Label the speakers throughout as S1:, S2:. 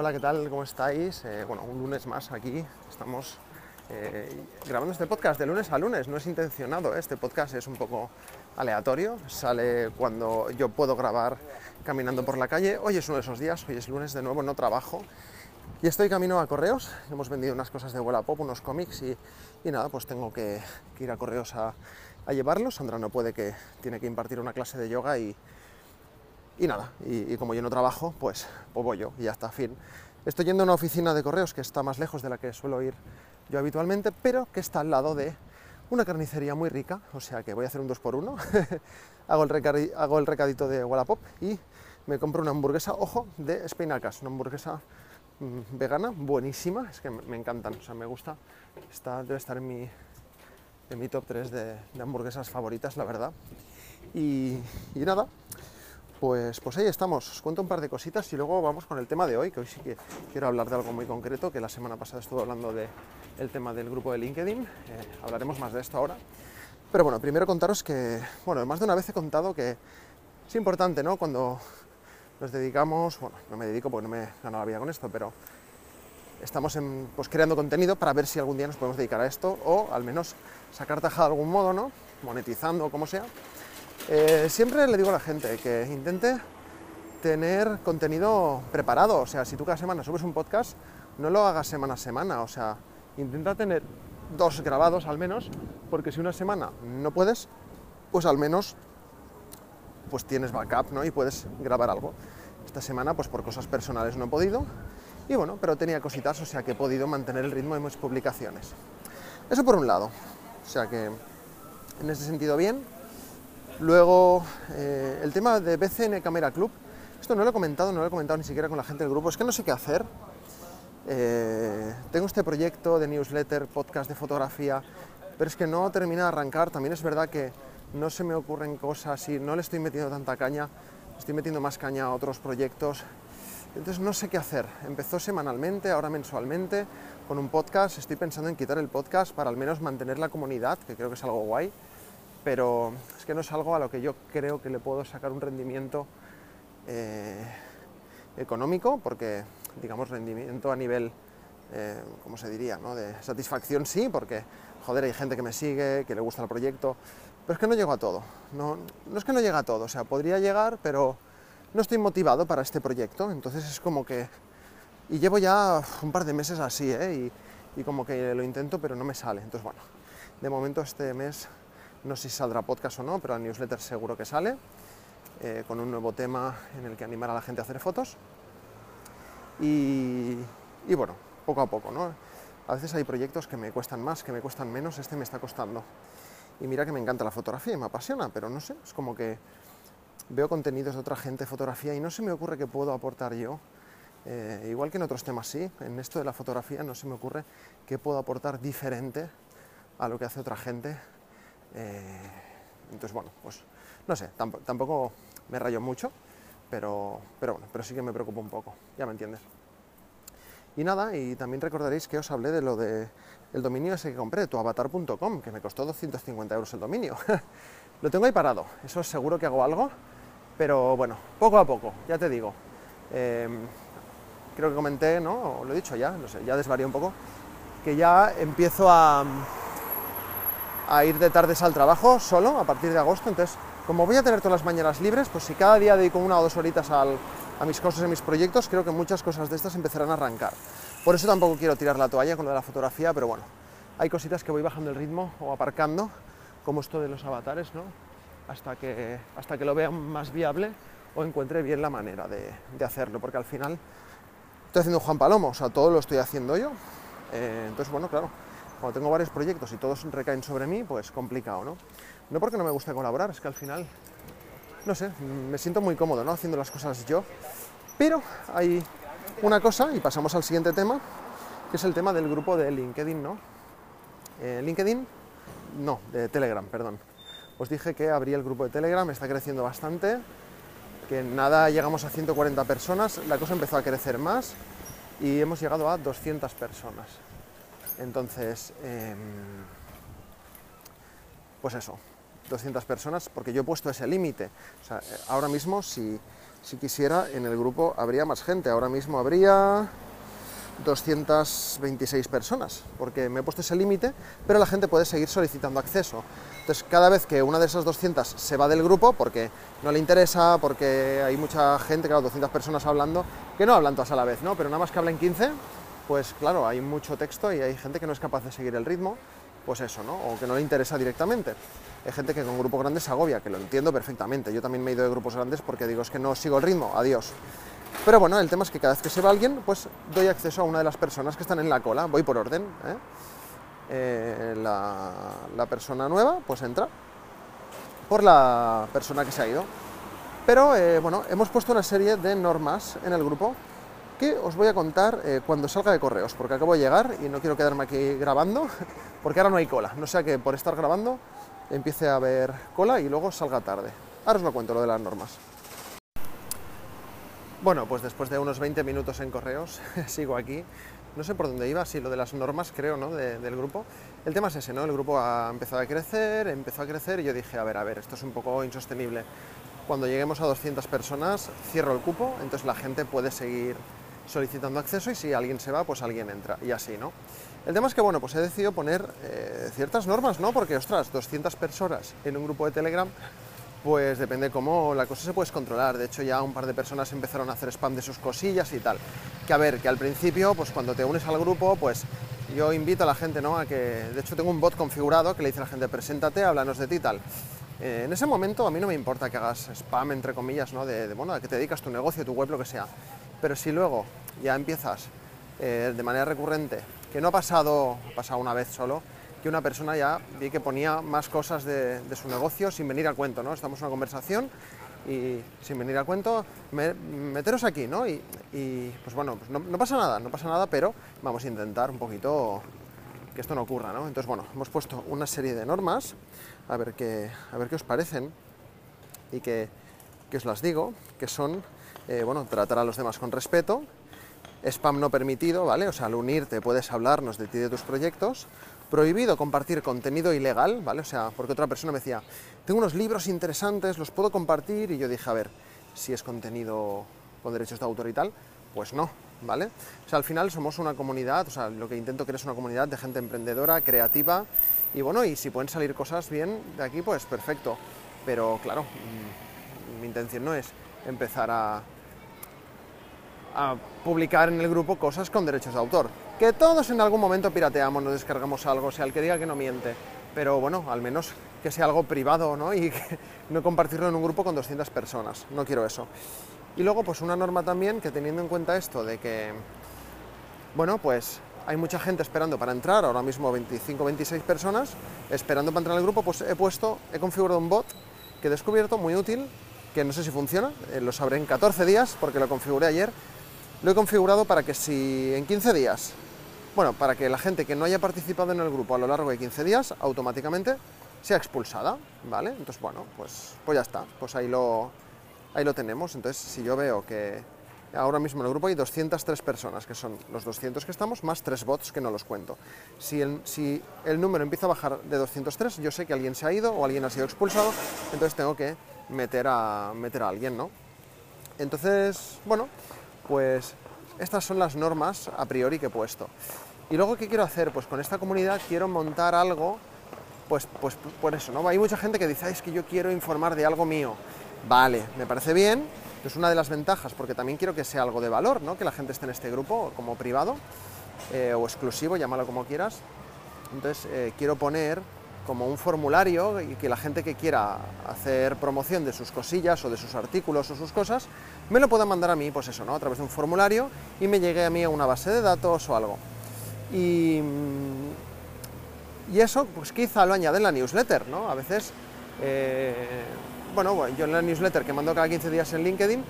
S1: Hola, ¿qué tal? ¿Cómo estáis? Eh, bueno, un lunes más aquí. Estamos eh, grabando este podcast de lunes a lunes. No es intencionado, ¿eh? este podcast es un poco aleatorio. Sale cuando yo puedo grabar caminando por la calle. Hoy es uno de esos días, hoy es lunes de nuevo, no trabajo. Y estoy camino a Correos. Hemos vendido unas cosas de Wallapop, unos cómics y, y nada, pues tengo que, que ir a Correos a, a llevarlos. Sandra no puede, que tiene que impartir una clase de yoga y, y nada, y, como yo no trabajo, pues, pues voy yo y ya está, fin. Estoy yendo a una oficina de correos que está más lejos de la que suelo ir yo habitualmente, pero que está al lado de una carnicería muy rica, o sea que voy a hacer un 2x1, hago, el hago el recadito de Wallapop y me compro una hamburguesa, ojo, de espinacas, una hamburguesa mmm, vegana, buenísima, es que me, encantan, o sea, me gusta, está, debe estar en mi, en mi top 3 de, hamburguesas favoritas, la verdad. Y nada, pues, pues ahí estamos, os cuento un par de cositas y luego vamos con el tema de hoy, que hoy sí que quiero hablar de algo muy concreto, que la semana pasada estuve hablando del de tema del grupo de LinkedIn, eh, hablaremos más de esto ahora. Pero bueno, primero contaros que, bueno, más de una vez he contado que es importante, ¿no? Cuando nos dedicamos, bueno, no me dedico porque no me gano la vida con esto, pero estamos en, pues, creando contenido para ver si algún día nos podemos dedicar a esto o al menos sacar tajada de algún modo, ¿no? Monetizando o como sea. Eh, siempre le digo a la gente que intente tener contenido preparado, o sea, si tú cada semana subes un podcast, no lo hagas semana a semana, o sea, intenta tener dos grabados al menos, porque si una semana no puedes, pues al menos pues tienes backup, ¿no? Y puedes grabar algo. Esta semana, pues por cosas personales no he podido, y bueno, pero tenía cositas, o sea que he podido mantener el ritmo de mis publicaciones. Eso por un lado, o sea que en ese sentido bien, Luego, eh, el tema de BCN Camera Club, esto no lo he comentado, no lo he comentado ni siquiera con la gente del grupo, es que no sé qué hacer. Eh, tengo este proyecto de newsletter, podcast de fotografía, pero es que no termina de arrancar. También es verdad que no se me ocurren cosas y no le estoy metiendo tanta caña, estoy metiendo más caña a otros proyectos. Entonces no sé qué hacer. Empezó semanalmente, ahora mensualmente, con un podcast. Estoy pensando en quitar el podcast para al menos mantener la comunidad, que creo que es algo guay pero es que no es algo a lo que yo creo que le puedo sacar un rendimiento eh, económico, porque, digamos, rendimiento a nivel, eh, ¿cómo se diría?, ¿no? de satisfacción sí, porque, joder, hay gente que me sigue, que le gusta el proyecto, pero es que no llego a todo, no, no es que no llega a todo, o sea, podría llegar, pero no estoy motivado para este proyecto, entonces es como que, y llevo ya un par de meses así, ¿eh? y como que lo intento, pero no me sale, entonces bueno, de momento este mes no sé si saldrá podcast o no, pero el newsletter seguro que sale, eh, con un nuevo tema en el que animar a la gente a hacer fotos. Y, y, bueno, poco a poco, ¿no? A veces hay proyectos que me cuestan más, que me cuestan menos, este me está costando. Y mira que me encanta la fotografía y me apasiona, pero no sé, es como que veo contenidos de otra gente, fotografía, y no se me ocurre que puedo aportar yo. Eh, igual que en otros temas sí, en esto de la fotografía no se me ocurre que puedo aportar diferente a lo que hace otra gente eh, entonces, bueno, pues no sé, tampoco, me rayo mucho, pero, pero bueno, pero sí que me preocupa un poco, ya me entiendes. Y nada, y también recordaréis que os hablé de lo de el dominio ese que compré, tuavatar.com, que me costó 250 euros el dominio. lo tengo ahí parado, eso seguro que hago algo, pero bueno, poco a poco, ya te digo. Eh, creo que comenté, ¿no? O lo he dicho ya, no sé, ya desvarié un poco, que ya empiezo a, a ir de tardes al trabajo solo a partir de agosto. Entonces, como voy a tener todas las mañanas libres, pues si cada día dedico una o dos horitas a mis cosas y mis proyectos, creo que muchas cosas de estas empezarán a arrancar. Por eso tampoco quiero tirar la toalla con de la fotografía, pero bueno, hay cositas que voy bajando el ritmo o aparcando, como esto de los avatares, ¿no? Hasta que, hasta que lo vea más viable o encuentre bien la manera de, de hacerlo, porque al final estoy haciendo Juan Palomo, o sea, todo lo estoy haciendo yo. Eh, entonces, bueno, claro, cuando tengo varios proyectos y todos recaen sobre mí, pues complicado, ¿no? No porque no me guste colaborar, es que al final, no sé, me siento muy cómodo, ¿no? Haciendo las cosas yo. Pero hay una cosa, y pasamos al siguiente tema, que es el tema del grupo de LinkedIn, ¿no? Eh, LinkedIn, no, de Telegram, perdón. Os dije que abrí el grupo de Telegram, está creciendo bastante, que nada llegamos a 140 personas, la cosa empezó a crecer más y hemos llegado a 200 personas. Entonces, eh, pues eso, 200 personas, porque yo he puesto ese límite. O sea, ahora mismo, si si quisiera, en el grupo habría más gente. Ahora mismo habría 226 personas, porque me he puesto ese límite, pero la gente puede seguir solicitando acceso. Entonces, cada vez que una de esas 200 se va del grupo, porque no le interesa, porque hay mucha gente, claro, 200 personas hablando, que no hablan todas a la vez, ¿no? Pero nada más que hablen 15, pues claro, hay mucho texto y hay gente que no es capaz de seguir el ritmo, pues eso, ¿no? O que no le interesa directamente. Hay gente que con grupos grandes se agobia, que lo entiendo perfectamente. Yo también me he ido de grupos grandes porque digo, es que no sigo el ritmo, adiós. Pero bueno, el tema es que cada vez que se va alguien, pues doy acceso a una de las personas que están en la cola, voy por orden. ¿eh? Eh, la, persona nueva, pues entra por la persona que se ha ido. Pero eh, bueno, hemos puesto una serie de normas en el grupo que os voy a contar cuando salga de correos, porque acabo de llegar y no quiero quedarme aquí grabando, porque ahora no hay cola. No sea que por estar grabando empiece a haber cola y luego salga tarde. Ahora os lo cuento, lo de las normas. Bueno, pues después de unos 20 minutos en correos, sigo aquí. No sé por dónde iba, sí, lo de las normas, creo, ¿no? del grupo. El tema es ese, ¿no? El grupo ha empezado a crecer, empezó a crecer y yo dije, a ver, a ver, esto es un poco insostenible. Cuando lleguemos a 200 personas, cierro el cupo, entonces la gente puede seguir solicitando acceso y si alguien se va, pues alguien entra y así, ¿no? El tema es que, bueno, pues he decidido poner eh, ciertas normas, ¿no? Porque, ostras, 200 personas en un grupo de Telegram pues depende cómo la cosa se puede controlar. De hecho, ya un par de personas empezaron a hacer spam de sus cosillas y tal. Que a ver, que al principio, pues cuando te unes al grupo, pues yo invito a la gente, ¿no? A que, de hecho, tengo un bot configurado que le dice a la gente, preséntate, háblanos de ti tal. Eh, en ese momento a mí no me importa que hagas spam, entre comillas, ¿no? De, bueno, a que te dedicas tu negocio, tu web, lo que sea. Pero si luego ya empiezas eh, de manera recurrente, que no ha pasado, ha pasado una vez solo, que una persona ya vi que ponía más cosas de, su negocio sin venir a cuento, ¿no? Estamos en una conversación y sin venir a cuento, meteros aquí, ¿no? Y, pues bueno, pues no, pasa nada, no pasa nada, pero vamos a intentar un poquito que esto no ocurra, ¿no? Entonces, bueno, hemos puesto una serie de normas, a ver qué, a ver qué os parecen y que, os las digo, que son, eh, bueno, tratar a los demás con respeto, spam no permitido, ¿vale? O sea, al unirte puedes hablarnos de ti y de tus proyectos, prohibido compartir contenido ilegal, ¿vale? O sea, porque otra persona me decía, tengo unos libros interesantes, los puedo compartir, y yo dije, a ver, si es contenido con derechos de autor y tal, pues no, ¿vale? O sea, al final somos una comunidad, o sea, lo que intento que es una comunidad de gente emprendedora, creativa, y bueno, y si pueden salir cosas bien de aquí, pues perfecto. Pero claro, mm, mi intención no es empezar a, a publicar en el grupo cosas con derechos de autor que todos en algún momento pirateamos, nos descargamos algo, sea, el que diga que no miente, pero bueno, al menos que sea algo privado, ¿no? Y no compartirlo en un grupo con 200 personas, no quiero eso. Y luego, pues una norma también que teniendo en cuenta esto de que, bueno, pues hay mucha gente esperando para entrar, ahora mismo 25, 26 personas, esperando para entrar al grupo, pues he puesto, he configurado un bot que he descubierto muy útil, que no sé si funciona, eh, lo sabré en 14 días porque lo configuré ayer. Lo he configurado para que si en 15 días bueno, para que la gente que no haya participado en el grupo a lo largo de 15 días automáticamente sea expulsada, ¿vale? Entonces, bueno, pues, pues ya está, pues ahí lo, ahí lo tenemos. Entonces, si yo veo que ahora mismo en el grupo hay 203 personas, que son los 200 que estamos, más 3 bots que no los cuento. Si el, si el número empieza a bajar de 203, yo sé que alguien se ha ido o alguien ha sido expulsado, entonces tengo que meter a, meter a alguien, ¿no? Entonces, bueno, pues estas son las normas a priori que he puesto. Y luego, ¿qué quiero hacer? Pues con esta comunidad quiero montar algo, pues, pues por eso, ¿no? Hay mucha gente que dice, es que yo quiero informar de algo mío. Vale, me parece bien, es una de las ventajas, porque también quiero que sea algo de valor, ¿no? Que la gente esté en este grupo como privado eh, o exclusivo, llámalo como quieras. Entonces, eh, quiero poner como un formulario y que la gente que quiera hacer promoción de sus cosillas o de sus artículos o sus cosas, me lo pueda mandar a mí, pues eso, ¿no? A través de un formulario y me llegue a mí a una base de datos o algo. Y, y eso, pues quizá lo añade en la newsletter, ¿no? A veces, eh, bueno, yo en la newsletter que mando cada 15 días en LinkedIn,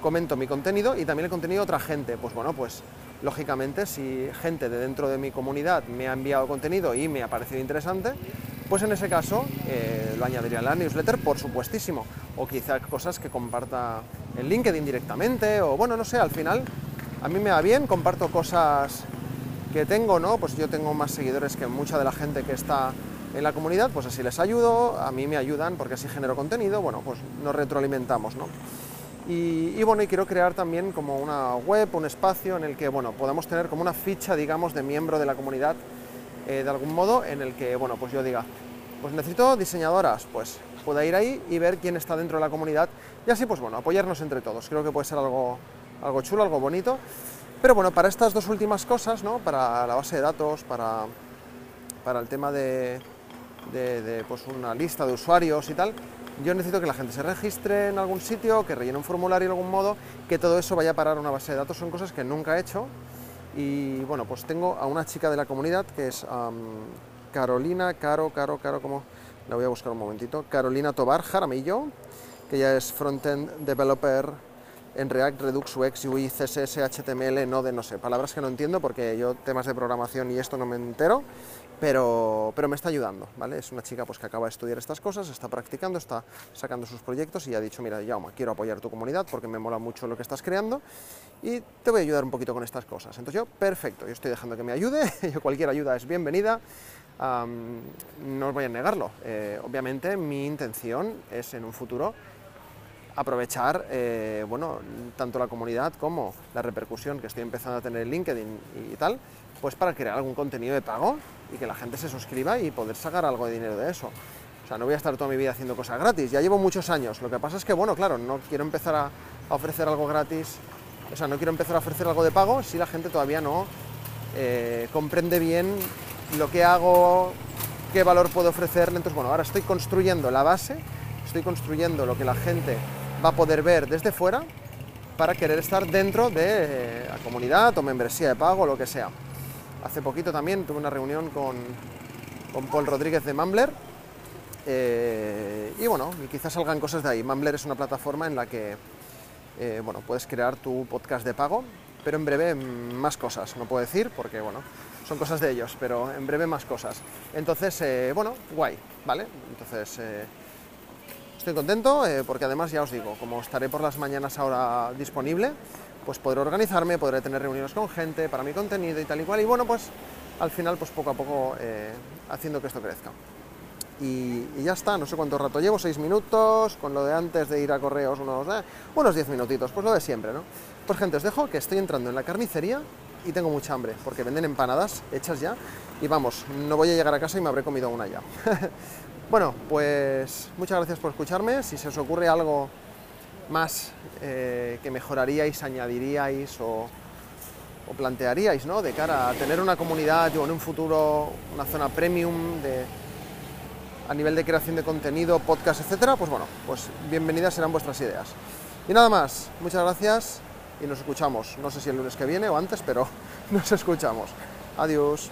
S1: comento mi contenido y también el contenido de otra gente. Pues bueno, pues lógicamente si gente de dentro de mi comunidad me ha enviado contenido y me ha parecido interesante, pues en ese caso eh, lo añadiría en la newsletter, por supuestísimo. O quizá cosas que comparta en LinkedIn directamente, o bueno, no sé, al final a mí me va bien, comparto cosas que tengo, ¿no? Pues yo tengo más seguidores que mucha de la gente que está en la comunidad, pues así les ayudo, a mí me ayudan porque así genero contenido, bueno, pues nos retroalimentamos, ¿no? Y, bueno, y quiero crear también como una web, un espacio en el que, bueno, podamos tener como una ficha, digamos, de miembro de la comunidad, eh, de algún modo, en el que, bueno, pues yo diga, pues necesito diseñadoras, pues pueda ir ahí y ver quién está dentro de la comunidad y así, pues bueno, apoyarnos entre todos. Creo que puede ser algo, algo chulo, algo bonito. Pero bueno, para estas dos últimas cosas, ¿no? Para la base de datos, para, para el tema de, de, pues una lista de usuarios y tal, yo necesito que la gente se registre en algún sitio, que rellene un formulario de algún modo, que todo eso vaya a parar a una base de datos. Son cosas que nunca he hecho. Y bueno, pues tengo a una chica de la comunidad que es Carolina, Caro, Caro, Caro, como la voy a buscar un momentito, Carolina Tobar Jaramillo, que ya es frontend developer en React, Redux, UX, UI, CSS, HTML, Node, no sé, palabras que no entiendo porque yo temas de programación y esto no me entero, pero, pero me está ayudando, ¿vale? Es una chica pues, que acaba de estudiar estas cosas, está practicando, está sacando sus proyectos y ha dicho, mira, Jaume, quiero apoyar tu comunidad porque me mola mucho lo que estás creando y te voy a ayudar un poquito con estas cosas. Entonces yo, perfecto, yo estoy dejando que me ayude, yo cualquier ayuda es bienvenida, no os voy a negarlo. Eh, obviamente mi intención es en un futuro aprovechar eh, bueno, tanto la comunidad como la repercusión que estoy empezando a tener en LinkedIn y tal, pues para crear algún contenido de pago y que la gente se suscriba y poder sacar algo de dinero de eso. O sea, no voy a estar toda mi vida haciendo cosas gratis, ya llevo muchos años. Lo que pasa es que, bueno, claro, no quiero empezar a, ofrecer algo gratis, o sea, no quiero empezar a ofrecer algo de pago si la gente todavía no eh, comprende bien lo que hago, qué valor puedo ofrecerle. Entonces, bueno, ahora estoy construyendo la base, estoy construyendo lo que la gente va a poder ver desde fuera para querer estar dentro de la comunidad o membresía de pago o lo que sea. Hace poquito también tuve una reunión con, con Paul Rodríguez de Mumbler eh, y bueno, quizás salgan cosas de ahí. Mumbler es una plataforma en la que eh, bueno, puedes crear tu podcast de pago, pero en breve más cosas, no puedo decir porque bueno, son cosas de ellos, pero en breve más cosas. Entonces, eh, bueno, guay, ¿vale? Entonces, eh, estoy contento porque además ya os digo, como estaré por las mañanas ahora disponible, pues podré organizarme, podré tener reuniones con gente para mi contenido y tal y cual, y bueno, pues al final, pues poco a poco haciendo que esto crezca. Y, ya está, no sé cuánto rato llevo, seis minutos, con lo de antes de ir a correos unos, unos diez minutitos, pues lo de siempre, ¿no? Pues gente, os dejo que estoy entrando en la carnicería y tengo mucha hambre, porque venden empanadas hechas ya, y vamos, no voy a llegar a casa y me habré comido una ya. bueno, pues muchas gracias por escucharme, si se os ocurre algo más eh, que mejoraríais, añadiríais o, plantearíais, ¿no? De cara a tener una comunidad o en un futuro una zona premium de, a nivel de creación de contenido, podcast, etcétera, pues bueno, pues bienvenidas serán vuestras ideas. Y nada más, muchas gracias y nos escuchamos. No sé si el lunes que viene o antes, pero nos escuchamos. Adiós.